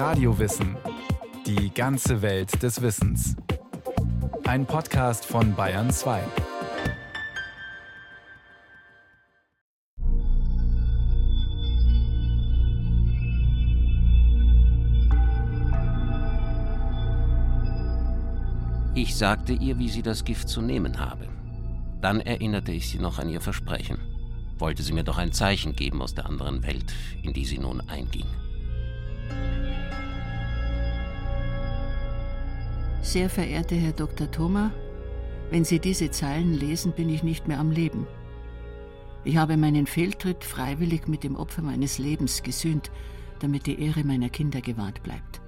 Radiowissen. Die ganze Welt des Wissens. Ein Podcast von Bayern 2. Ich sagte ihr, wie sie das Gift zu nehmen habe. Dann erinnerte ich sie noch an ihr Versprechen. Wollte sie mir doch ein Zeichen geben aus der anderen Welt, in die sie nun einging. Sehr verehrter Herr Dr. Thoma, wenn Sie diese Zeilen lesen, bin ich nicht mehr am Leben. Ich habe meinen Fehltritt freiwillig mit dem Opfer meines Lebens gesühnt, damit die Ehre meiner Kinder gewahrt bleibt.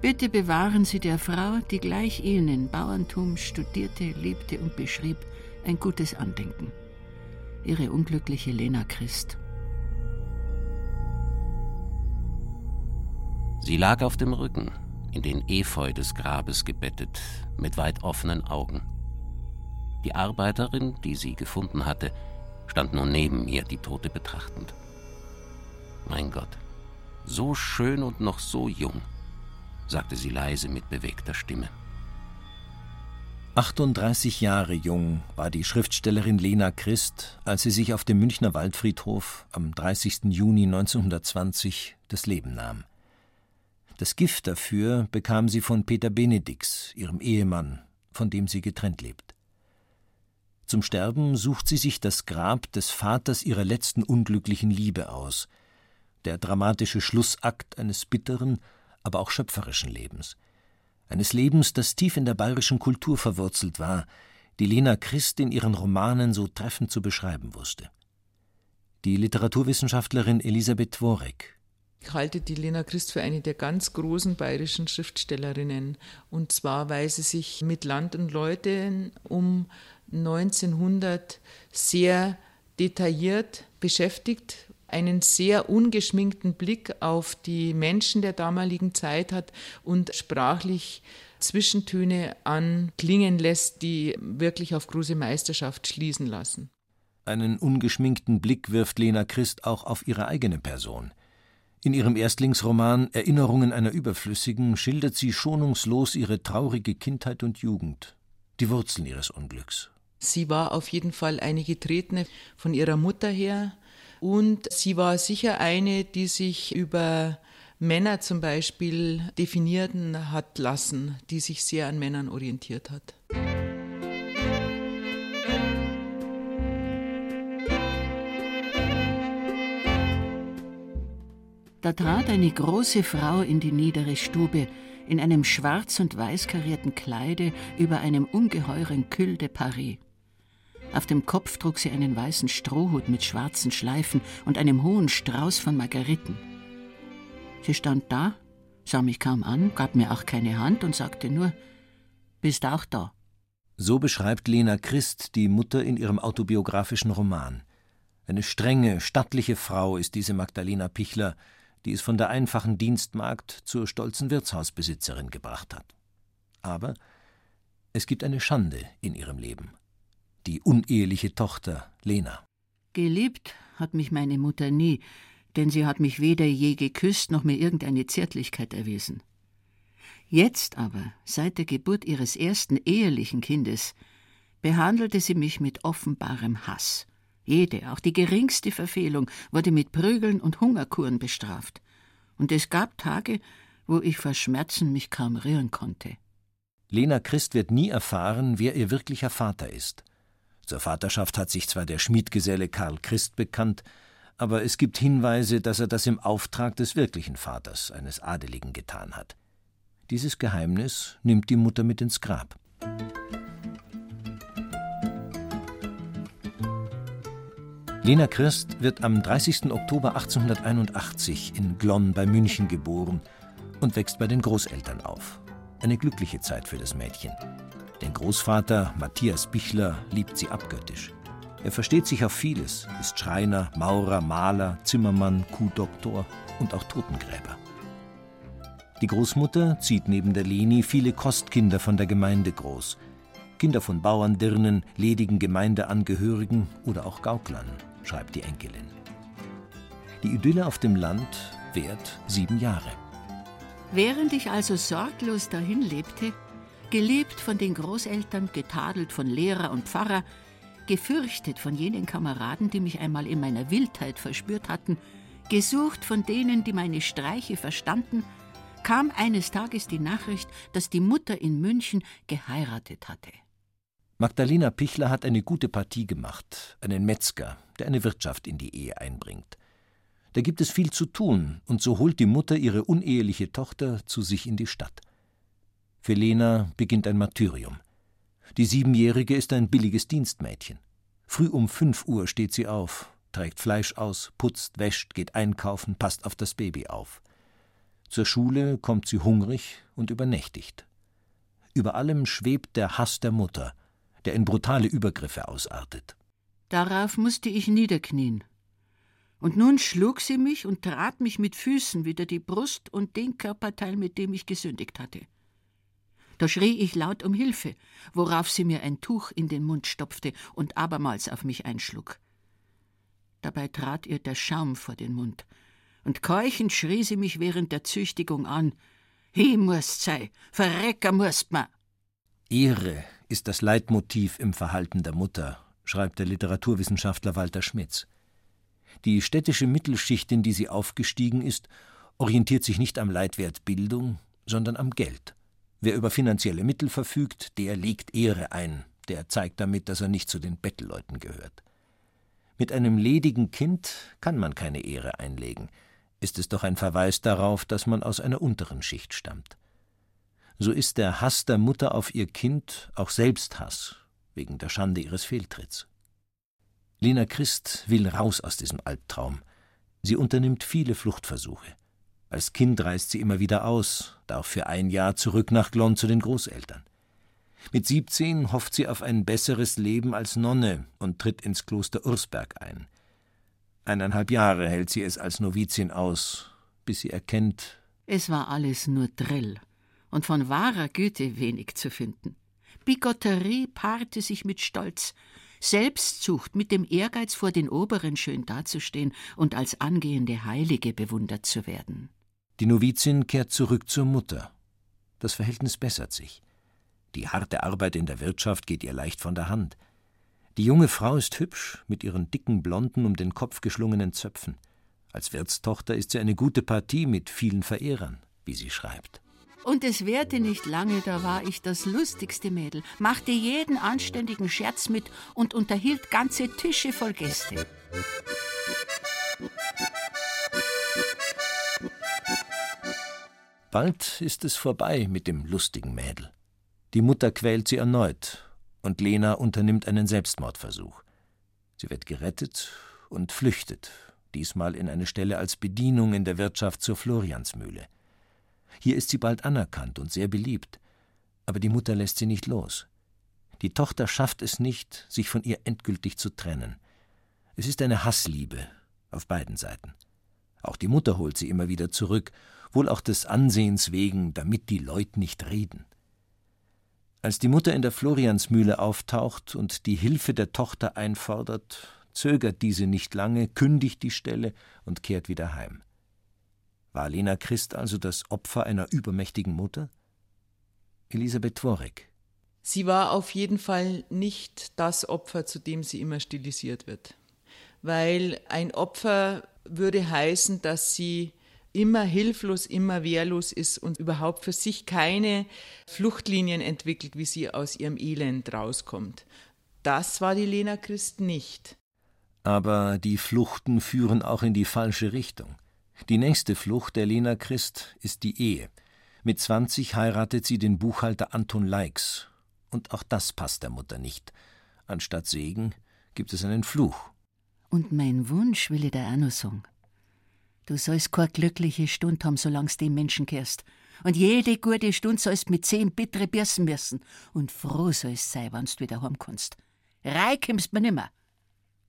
Bitte bewahren Sie der Frau, die gleich Ihnen Bauerntum studierte, liebte und beschrieb, ein gutes Andenken. Ihre unglückliche Lena Christ. Sie lag auf dem Rücken, in den Efeu des Grabes gebettet, mit weit offenen Augen. Die Arbeiterin, die sie gefunden hatte, stand nun neben mir, die Tote betrachtend. Mein Gott, so schön und noch so jung, sagte sie leise mit bewegter Stimme. 38 Jahre jung war die Schriftstellerin Lena Christ, als sie sich auf dem Münchner Waldfriedhof am 30. Juni 1920 das Leben nahm. Das Gift dafür bekam sie von Peter Benedix, ihrem Ehemann, von dem sie getrennt lebt. Zum Sterben sucht sie sich das Grab des Vaters ihrer letzten unglücklichen Liebe aus, der dramatische Schlussakt eines bitteren, aber auch schöpferischen Lebens eines Lebens, das tief in der bayerischen Kultur verwurzelt war, die Lena Christ in ihren Romanen so treffend zu beschreiben wusste. Die Literaturwissenschaftlerin Elisabeth Dworek. Ich halte die Lena Christ für eine der ganz großen bayerischen Schriftstellerinnen. Und zwar, weil sie sich mit Land und Leuten um 1900 sehr detailliert beschäftigt einen sehr ungeschminkten Blick auf die Menschen der damaligen Zeit hat und sprachlich Zwischentöne anklingen lässt, die wirklich auf große Meisterschaft schließen lassen. Einen ungeschminkten Blick wirft Lena Christ auch auf ihre eigene Person. In ihrem Erstlingsroman Erinnerungen einer Überflüssigen schildert sie schonungslos ihre traurige Kindheit und Jugend, die Wurzeln ihres Unglücks. Sie war auf jeden Fall eine Getretene von ihrer Mutter her, und sie war sicher eine, die sich über Männer zum Beispiel definieren hat lassen, die sich sehr an Männern orientiert hat. Da trat eine große Frau in die niedere Stube, in einem schwarz und weiß karierten Kleide über einem ungeheuren Cul de Paris. Auf dem Kopf trug sie einen weißen Strohhut mit schwarzen Schleifen und einem hohen Strauß von Margeriten. Sie stand da, sah mich kaum an, gab mir auch keine Hand und sagte nur: Bist auch da. So beschreibt Lena Christ die Mutter in ihrem autobiografischen Roman. Eine strenge, stattliche Frau ist diese Magdalena Pichler, die es von der einfachen Dienstmagd zur stolzen Wirtshausbesitzerin gebracht hat. Aber es gibt eine Schande in ihrem Leben die uneheliche Tochter Lena. Geliebt hat mich meine Mutter nie, denn sie hat mich weder je geküsst noch mir irgendeine Zärtlichkeit erwiesen. Jetzt aber, seit der Geburt ihres ersten ehelichen Kindes, behandelte sie mich mit offenbarem Hass. Jede, auch die geringste Verfehlung, wurde mit Prügeln und Hungerkuren bestraft. Und es gab Tage, wo ich vor Schmerzen mich kaum rühren konnte. Lena Christ wird nie erfahren, wer ihr wirklicher Vater ist. Zur Vaterschaft hat sich zwar der Schmiedgeselle Karl Christ bekannt, aber es gibt Hinweise, dass er das im Auftrag des wirklichen Vaters, eines Adeligen, getan hat. Dieses Geheimnis nimmt die Mutter mit ins Grab. Lena Christ wird am 30. Oktober 1881 in Glonn bei München geboren und wächst bei den Großeltern auf. Eine glückliche Zeit für das Mädchen. Den Großvater Matthias Bichler liebt sie abgöttisch. Er versteht sich auf vieles, ist Schreiner, Maurer, Maler, Zimmermann, Kuhdoktor und auch Totengräber. Die Großmutter zieht neben der Leni viele Kostkinder von der Gemeinde groß. Kinder von Bauerndirnen, ledigen Gemeindeangehörigen oder auch Gauklern, schreibt die Enkelin. Die Idylle auf dem Land währt sieben Jahre. Während ich also sorglos dahin lebte, geliebt von den Großeltern, getadelt von Lehrer und Pfarrer, gefürchtet von jenen Kameraden, die mich einmal in meiner Wildheit verspürt hatten, gesucht von denen, die meine Streiche verstanden, kam eines Tages die Nachricht, dass die Mutter in München geheiratet hatte. Magdalena Pichler hat eine gute Partie gemacht, einen Metzger, der eine Wirtschaft in die Ehe einbringt. Da gibt es viel zu tun, und so holt die Mutter ihre uneheliche Tochter zu sich in die Stadt. Für Lena beginnt ein Martyrium. Die Siebenjährige ist ein billiges Dienstmädchen. Früh um fünf Uhr steht sie auf, trägt Fleisch aus, putzt, wäscht, geht einkaufen, passt auf das Baby auf. Zur Schule kommt sie hungrig und übernächtigt. Über allem schwebt der Hass der Mutter, der in brutale Übergriffe ausartet. Darauf musste ich niederknien. Und nun schlug sie mich und trat mich mit Füßen wieder die Brust und den Körperteil, mit dem ich gesündigt hatte. Da schrie ich laut um Hilfe, worauf sie mir ein Tuch in den Mund stopfte und abermals auf mich einschlug. Dabei trat ihr der Schaum vor den Mund, und keuchend schrie sie mich während der Züchtigung an. Hi musst sei, verrecker musst ma. Ehre ist das Leitmotiv im Verhalten der Mutter, schreibt der Literaturwissenschaftler Walter Schmitz. Die städtische Mittelschicht, in die sie aufgestiegen ist, orientiert sich nicht am Leitwert Bildung, sondern am Geld. Wer über finanzielle Mittel verfügt, der legt Ehre ein, der zeigt damit, dass er nicht zu den Bettelleuten gehört. Mit einem ledigen Kind kann man keine Ehre einlegen, ist es doch ein Verweis darauf, dass man aus einer unteren Schicht stammt. So ist der Hass der Mutter auf ihr Kind auch Selbsthass, wegen der Schande ihres Fehltritts. Lena Christ will raus aus diesem Albtraum. Sie unternimmt viele Fluchtversuche. Als Kind reist sie immer wieder aus, darf für ein Jahr zurück nach Glonn zu den Großeltern. Mit 17 hofft sie auf ein besseres Leben als Nonne und tritt ins Kloster Ursberg ein. Eineinhalb Jahre hält sie es als Novizin aus, bis sie erkennt, es war alles nur Drill und von wahrer Güte wenig zu finden. Bigotterie paarte sich mit Stolz, Selbstsucht mit dem Ehrgeiz, vor den Oberen schön dazustehen und als angehende Heilige bewundert zu werden. Die Novizin kehrt zurück zur Mutter. Das Verhältnis bessert sich. Die harte Arbeit in der Wirtschaft geht ihr leicht von der Hand. Die junge Frau ist hübsch, mit ihren dicken, blonden, um den Kopf geschlungenen Zöpfen. Als Wirtstochter ist sie eine gute Partie mit vielen Verehrern, wie sie schreibt. Und es währte nicht lange, da war ich das lustigste Mädel, machte jeden anständigen Scherz mit und unterhielt ganze Tische voll Gäste. Bald ist es vorbei mit dem lustigen Mädel. Die Mutter quält sie erneut, und Lena unternimmt einen Selbstmordversuch. Sie wird gerettet und flüchtet, diesmal in eine Stelle als Bedienung in der Wirtschaft zur Floriansmühle. Hier ist sie bald anerkannt und sehr beliebt, aber die Mutter lässt sie nicht los. Die Tochter schafft es nicht, sich von ihr endgültig zu trennen. Es ist eine Hassliebe auf beiden Seiten. Auch die Mutter holt sie immer wieder zurück, wohl auch des Ansehens wegen, damit die Leute nicht reden. Als die Mutter in der Floriansmühle auftaucht und die Hilfe der Tochter einfordert, zögert diese nicht lange, kündigt die Stelle und kehrt wieder heim. War Lena Christ also das Opfer einer übermächtigen Mutter? Elisabeth Tworek. Sie war auf jeden Fall nicht das Opfer, zu dem sie immer stilisiert wird. Weil ein Opfer würde heißen, dass sie immer hilflos, immer wehrlos ist und überhaupt für sich keine Fluchtlinien entwickelt, wie sie aus ihrem Elend rauskommt. Das war die Lena Christ nicht. Aber die Fluchten führen auch in die falsche Richtung. Die nächste Flucht der Lena Christ ist die Ehe. Mit 20 heiratet sie den Buchhalter Anton Leix. Und auch das passt der Mutter nicht. Anstatt Segen gibt es einen Fluch. Und mein Wunsch will ich dir auch noch sagen. Du sollst keine glückliche Stund haben, solange du dem Menschen kehrst. Und jede gute Stunde sollst mit zehn bittere Birsen müssen. Und froh sollst sein, wenn du wieder heimkommst. Reikommst mir nimmer.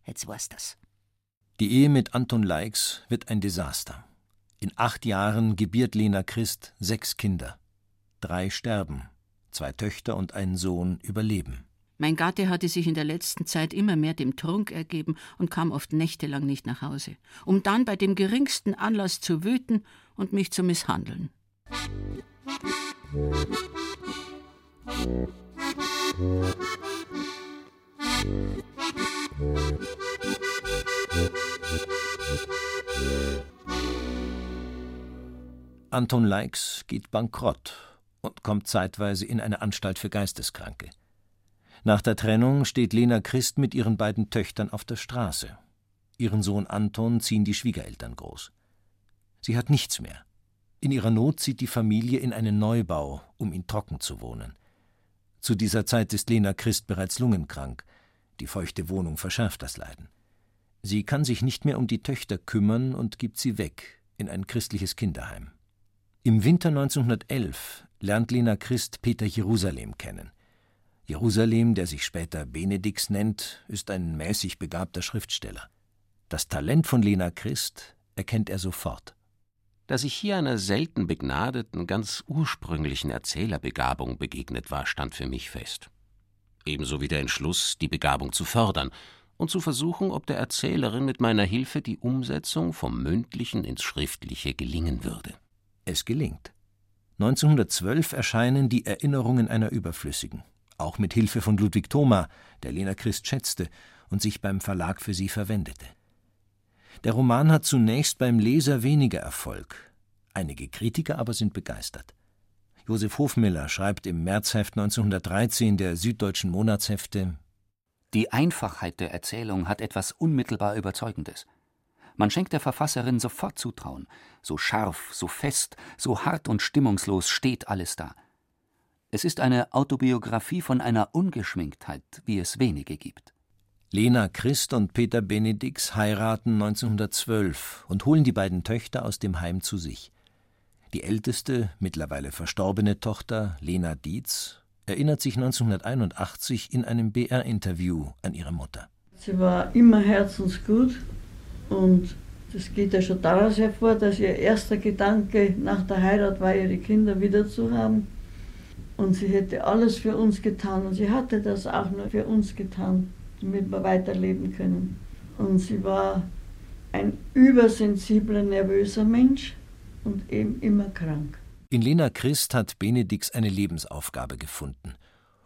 Jetzt weißt das. Die Ehe mit Anton Leix wird ein Desaster. In acht Jahren gebiert Lena Christ sechs Kinder. Drei sterben, zwei Töchter und ein Sohn überleben. Mein Gatte hatte sich in der letzten Zeit immer mehr dem Trunk ergeben und kam oft nächtelang nicht nach Hause, um dann bei dem geringsten Anlass zu wüten und mich zu misshandeln. Anton Leix geht bankrott und kommt zeitweise in eine Anstalt für Geisteskranke. Nach der Trennung steht Lena Christ mit ihren beiden Töchtern auf der Straße. Ihren Sohn Anton ziehen die Schwiegereltern groß. Sie hat nichts mehr. In ihrer Not zieht die Familie in einen Neubau, um ihn trocken zu wohnen. Zu dieser Zeit ist Lena Christ bereits lungenkrank. Die feuchte Wohnung verschärft das Leiden. Sie kann sich nicht mehr um die Töchter kümmern und gibt sie weg in ein christliches Kinderheim. Im Winter 1911 lernt Lena Christ Peter Jerusalem kennen. Jerusalem, der sich später Benedix nennt, ist ein mäßig begabter Schriftsteller. Das Talent von Lena Christ erkennt er sofort. Dass ich hier einer selten begnadeten, ganz ursprünglichen Erzählerbegabung begegnet war, stand für mich fest. Ebenso wie der Entschluss, die Begabung zu fördern und zu versuchen, ob der Erzählerin mit meiner Hilfe die Umsetzung vom Mündlichen ins Schriftliche gelingen würde. Es gelingt. 1912 erscheinen die Erinnerungen einer Überflüssigen, auch mit Hilfe von Ludwig Thoma, der Lena Christ schätzte und sich beim Verlag für sie verwendete. Der Roman hat zunächst beim Leser weniger Erfolg, einige Kritiker aber sind begeistert. Josef Hofmiller schreibt im Märzheft 1913 der Süddeutschen Monatshefte Die Einfachheit der Erzählung hat etwas unmittelbar Überzeugendes. Man schenkt der Verfasserin sofort Zutrauen. So scharf, so fest, so hart und stimmungslos steht alles da. Es ist eine Autobiografie von einer Ungeschminktheit, wie es wenige gibt. Lena Christ und Peter Benedix heiraten 1912 und holen die beiden Töchter aus dem Heim zu sich. Die älteste, mittlerweile verstorbene Tochter, Lena Dietz, erinnert sich 1981 in einem BR-Interview an ihre Mutter. Sie war immer herzensgut und das geht ja schon daraus hervor, dass ihr erster Gedanke nach der Heirat war, ihre Kinder wiederzuhaben. Und sie hätte alles für uns getan und sie hatte das auch nur für uns getan, damit wir weiterleben können. Und sie war ein übersensibler, nervöser Mensch und eben immer krank. In Lena Christ hat Benedix eine Lebensaufgabe gefunden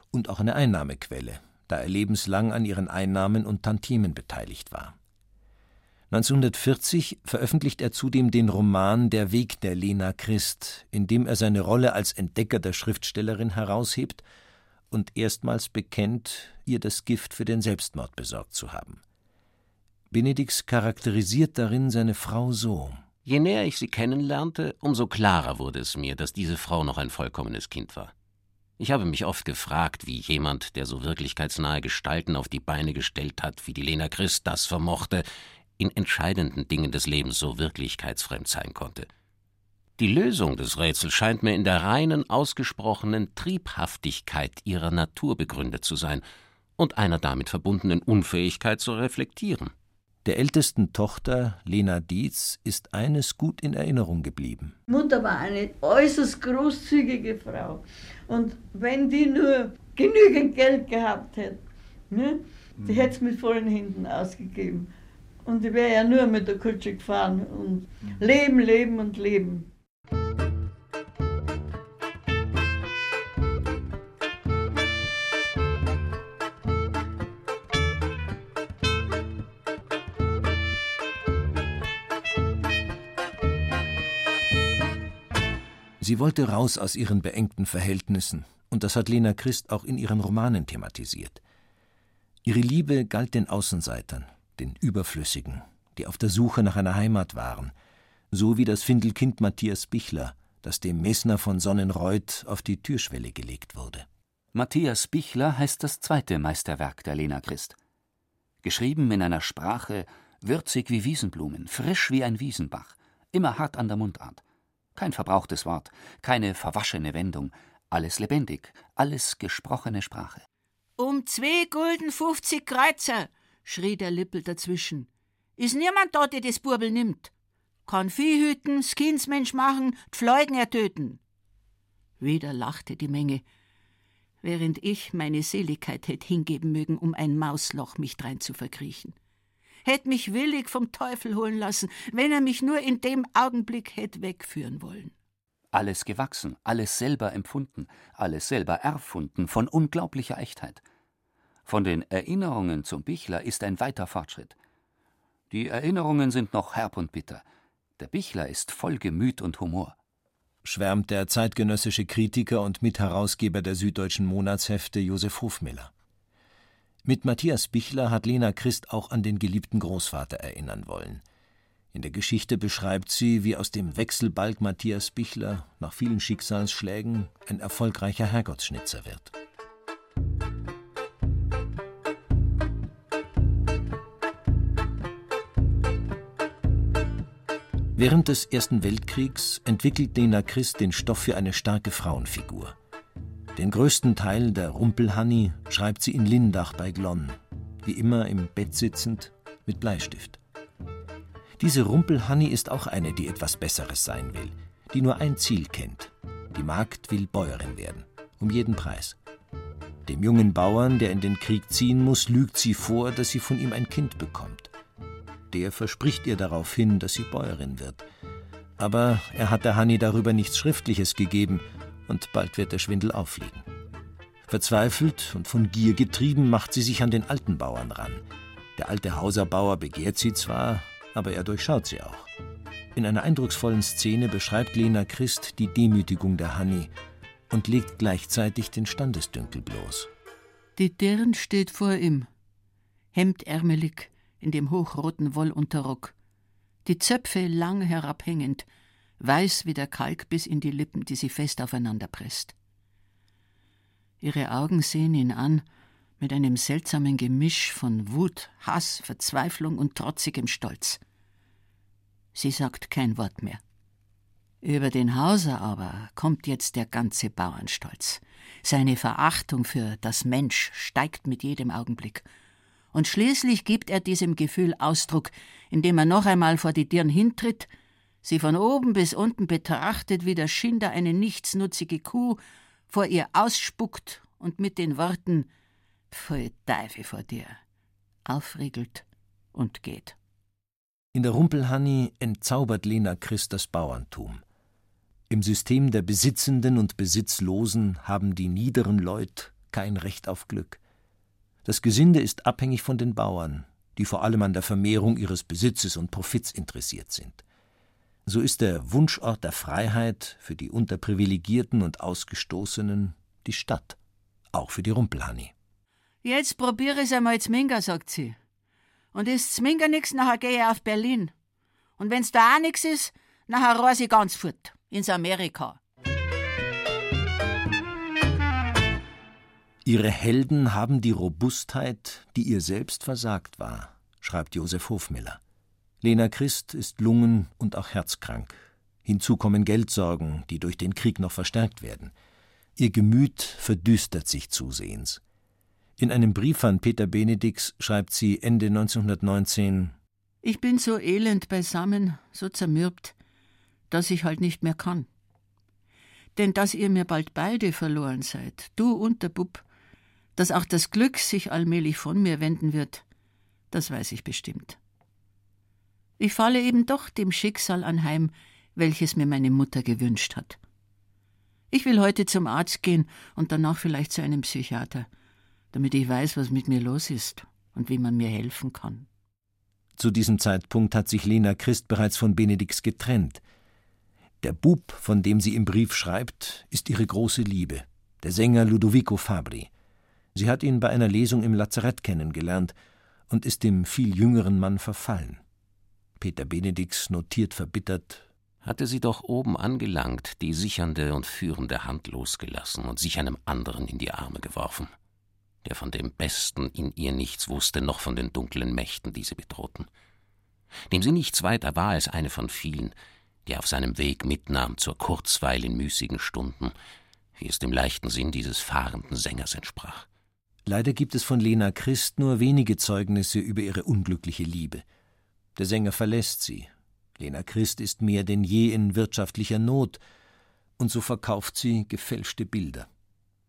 und auch eine Einnahmequelle, da er lebenslang an ihren Einnahmen und Tantiemen beteiligt war. 1940 veröffentlicht er zudem den Roman Der Weg der Lena Christ, in dem er seine Rolle als Entdecker der Schriftstellerin heraushebt und erstmals bekennt, ihr das Gift für den Selbstmord besorgt zu haben. Benedix charakterisiert darin seine Frau so. Je näher ich sie kennenlernte, umso klarer wurde es mir, dass diese Frau noch ein vollkommenes Kind war. Ich habe mich oft gefragt, wie jemand, der so wirklichkeitsnahe Gestalten auf die Beine gestellt hat, wie die Lena Christ das vermochte, in entscheidenden Dingen des Lebens so wirklichkeitsfremd sein konnte. Die Lösung des Rätsels scheint mir in der reinen, ausgesprochenen Triebhaftigkeit ihrer Natur begründet zu sein und einer damit verbundenen Unfähigkeit zu reflektieren. Der ältesten Tochter, Lena Dietz, ist eines gut in Erinnerung geblieben. Mutter war eine äußerst großzügige Frau. Und wenn die nur genügend Geld gehabt hätte, ne, die mhm. hätte es mit vollen Händen ausgegeben. Und ich wäre ja nur mit der Kutsche gefahren und leben, leben und leben. Sie wollte raus aus ihren beengten Verhältnissen, und das hat Lena Christ auch in ihren Romanen thematisiert. Ihre Liebe galt den Außenseitern, den Überflüssigen, die auf der Suche nach einer Heimat waren, so wie das Findelkind Matthias Bichler, das dem Messner von Sonnenreuth auf die Türschwelle gelegt wurde. Matthias Bichler heißt das zweite Meisterwerk der Lena Christ. Geschrieben in einer Sprache würzig wie Wiesenblumen, frisch wie ein Wiesenbach, immer hart an der Mundart. Kein verbrauchtes Wort, keine verwaschene Wendung, alles lebendig, alles gesprochene Sprache. Um zwei Gulden fünfzig Kreuzer, schrie der Lippel dazwischen. Is niemand da, der das Burbel nimmt? Kann Vieh hüten, Skinsmensch machen, d'Fleugen ertöten. Wieder lachte die Menge, während ich meine Seligkeit hätt hingeben mögen, um ein Mausloch mich drein zu verkriechen. Hätt mich willig vom Teufel holen lassen, wenn er mich nur in dem Augenblick hätt wegführen wollen. alles gewachsen, alles selber empfunden, alles selber erfunden, von unglaublicher Echtheit. Von den Erinnerungen zum Bichler ist ein weiter Fortschritt. Die Erinnerungen sind noch herb und bitter. Der Bichler ist voll Gemüt und Humor. Schwärmt der zeitgenössische Kritiker und Mitherausgeber der Süddeutschen Monatshefte Josef Hofmiller. Mit Matthias Bichler hat Lena Christ auch an den geliebten Großvater erinnern wollen. In der Geschichte beschreibt sie, wie aus dem Wechselbalg Matthias Bichler nach vielen Schicksalsschlägen ein erfolgreicher Herrgottsschnitzer wird. Während des Ersten Weltkriegs entwickelt Lena Christ den Stoff für eine starke Frauenfigur. Den größten Teil der Rumpelhanni schreibt sie in Lindach bei Glonn, wie immer im Bett sitzend, mit Bleistift. Diese Rumpelhanni ist auch eine, die etwas Besseres sein will, die nur ein Ziel kennt. Die Magd will Bäuerin werden, um jeden Preis. Dem jungen Bauern, der in den Krieg ziehen muss, lügt sie vor, dass sie von ihm ein Kind bekommt. Der verspricht ihr daraufhin, dass sie Bäuerin wird. Aber er hat der Hanni darüber nichts Schriftliches gegeben und bald wird der Schwindel auffliegen. Verzweifelt und von Gier getrieben macht sie sich an den alten Bauern ran. Der alte Hauserbauer begehrt sie zwar, aber er durchschaut sie auch. In einer eindrucksvollen Szene beschreibt Lena Christ die Demütigung der Hanni und legt gleichzeitig den Standesdünkel bloß. Die Dirn steht vor ihm, hemdärmelig in dem hochroten Wollunterrock, die Zöpfe lang herabhängend, weiß wie der Kalk bis in die Lippen, die sie fest aufeinander presst. Ihre Augen sehen ihn an, mit einem seltsamen Gemisch von Wut, Hass, Verzweiflung und trotzigem Stolz. Sie sagt kein Wort mehr. Über den Hauser aber kommt jetzt der ganze Bauernstolz. Seine Verachtung für das Mensch steigt mit jedem Augenblick. Und schließlich gibt er diesem Gefühl Ausdruck, indem er noch einmal vor die Dirn hintritt sie von oben bis unten betrachtet wie der Schinder eine nichtsnutzige Kuh, vor ihr ausspuckt und mit den Worten Pfui Teufel vor dir aufriegelt und geht. In der Rumpelhanni entzaubert Lena Christ das Bauerntum. Im System der Besitzenden und Besitzlosen haben die niederen Leut kein Recht auf Glück. Das Gesinde ist abhängig von den Bauern, die vor allem an der Vermehrung ihres Besitzes und Profits interessiert sind so ist der Wunschort der Freiheit für die Unterprivilegierten und Ausgestoßenen die Stadt, auch für die Rumpelhanni. Jetzt probiere es einmal Zminga, sagt sie. Und ist Zminga nix, nachher gehe ich auf Berlin. Und wenn's da auch nix ist, nachher reise ich ganz fort, ins Amerika. Ihre Helden haben die Robustheit, die ihr selbst versagt war, schreibt Josef Hofmiller. Lena Christ ist lungen- und auch herzkrank. Hinzu kommen Geldsorgen, die durch den Krieg noch verstärkt werden. Ihr Gemüt verdüstert sich zusehends. In einem Brief an Peter Benedix schreibt sie Ende 1919 Ich bin so elend beisammen, so zermürbt, dass ich halt nicht mehr kann. Denn dass ihr mir bald beide verloren seid, du und der Bub, dass auch das Glück sich allmählich von mir wenden wird, das weiß ich bestimmt. Ich falle eben doch dem Schicksal anheim, welches mir meine Mutter gewünscht hat. Ich will heute zum Arzt gehen und danach vielleicht zu einem Psychiater, damit ich weiß, was mit mir los ist und wie man mir helfen kann. Zu diesem Zeitpunkt hat sich Lena Christ bereits von Benedix getrennt. Der Bub, von dem sie im Brief schreibt, ist ihre große Liebe, der Sänger Ludovico Fabri. Sie hat ihn bei einer Lesung im Lazarett kennengelernt und ist dem viel jüngeren Mann verfallen. Peter Benedix notiert verbittert hatte sie doch oben angelangt, die sichernde und führende Hand losgelassen und sich einem anderen in die Arme geworfen, der von dem Besten in ihr nichts wusste, noch von den dunklen Mächten, die sie bedrohten, dem sie nichts weiter war als eine von vielen, die auf seinem Weg mitnahm zur Kurzweil in müßigen Stunden, wie es dem leichten Sinn dieses fahrenden Sängers entsprach. Leider gibt es von Lena Christ nur wenige Zeugnisse über ihre unglückliche Liebe. Der Sänger verlässt sie. Lena Christ ist mehr denn je in wirtschaftlicher Not, und so verkauft sie gefälschte Bilder.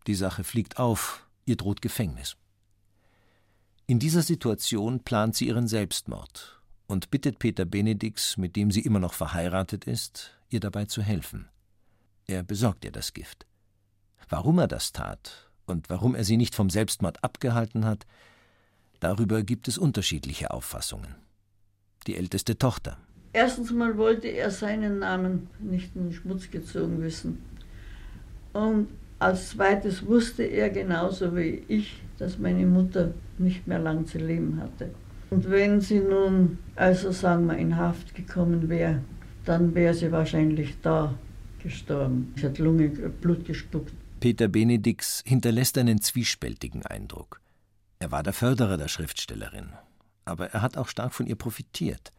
Die Sache fliegt auf, ihr droht Gefängnis. In dieser Situation plant sie ihren Selbstmord und bittet Peter Benedix, mit dem sie immer noch verheiratet ist, ihr dabei zu helfen. Er besorgt ihr das Gift. Warum er das tat und warum er sie nicht vom Selbstmord abgehalten hat, darüber gibt es unterschiedliche Auffassungen. Die älteste Tochter. Erstens mal wollte er seinen Namen nicht in den Schmutz gezogen wissen. Und als zweites wusste er genauso wie ich, dass meine Mutter nicht mehr lang zu leben hatte. Und wenn sie nun, also sagen wir, in Haft gekommen wäre, dann wäre sie wahrscheinlich da gestorben. Sie hat Lunge, Blut gespuckt. Peter Benedix hinterlässt einen zwiespältigen Eindruck. Er war der Förderer der Schriftstellerin, aber er hat auch stark von ihr profitiert.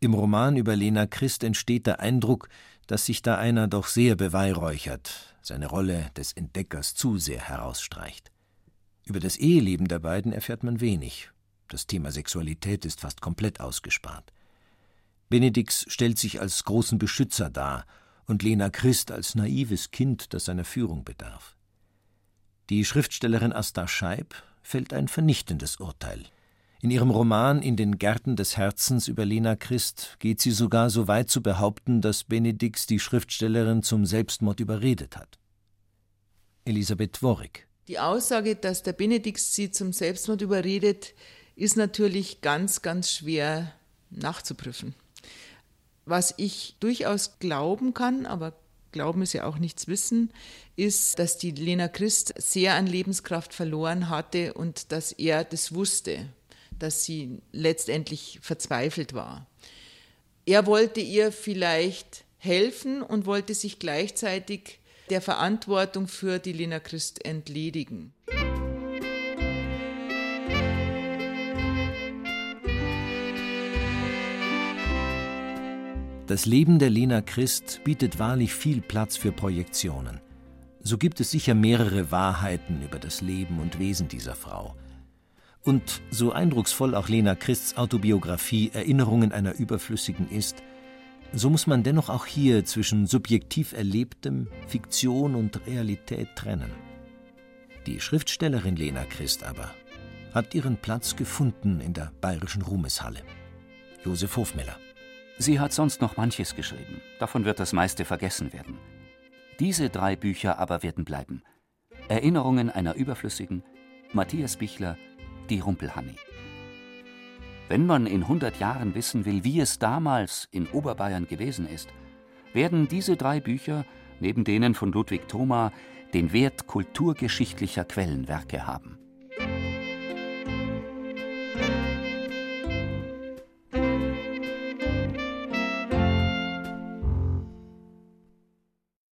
Im Roman über Lena Christ entsteht der Eindruck, dass sich da einer doch sehr beweihräuchert, seine Rolle des Entdeckers zu sehr herausstreicht. Über das Eheleben der beiden erfährt man wenig. Das Thema Sexualität ist fast komplett ausgespart. Benedix stellt sich als großen Beschützer dar und Lena Christ als naives Kind, das seiner Führung bedarf. Die Schriftstellerin Asta Scheib fällt ein vernichtendes Urteil. In ihrem Roman In den Gärten des Herzens über Lena Christ geht sie sogar so weit zu behaupten, dass Benedix die Schriftstellerin zum Selbstmord überredet hat. Elisabeth Dworik die Aussage, dass der Benedix sie zum Selbstmord überredet, ist natürlich ganz, ganz schwer nachzuprüfen. Was ich durchaus glauben kann, aber Glauben ist ja auch nichts wissen, ist, dass die Lena Christ sehr an Lebenskraft verloren hatte und dass er das wusste, dass sie letztendlich verzweifelt war. Er wollte ihr vielleicht helfen und wollte sich gleichzeitig der Verantwortung für die Lena Christ entledigen. Das Leben der Lena Christ bietet wahrlich viel Platz für Projektionen. So gibt es sicher mehrere Wahrheiten über das Leben und Wesen dieser Frau. Und so eindrucksvoll auch Lena Christs Autobiografie Erinnerungen einer Überflüssigen ist, so muss man dennoch auch hier zwischen subjektiv Erlebtem, Fiktion und Realität trennen. Die Schriftstellerin Lena Christ aber hat ihren Platz gefunden in der bayerischen Ruhmeshalle. Josef Hofmeller. Sie hat sonst noch manches geschrieben, davon wird das meiste vergessen werden. Diese drei Bücher aber werden bleiben. Erinnerungen einer Überflüssigen, Matthias Bichler, Die Rumpelhanni. Wenn man in 100 Jahren wissen will, wie es damals in Oberbayern gewesen ist, werden diese drei Bücher, neben denen von Ludwig Thoma, den Wert kulturgeschichtlicher Quellenwerke haben.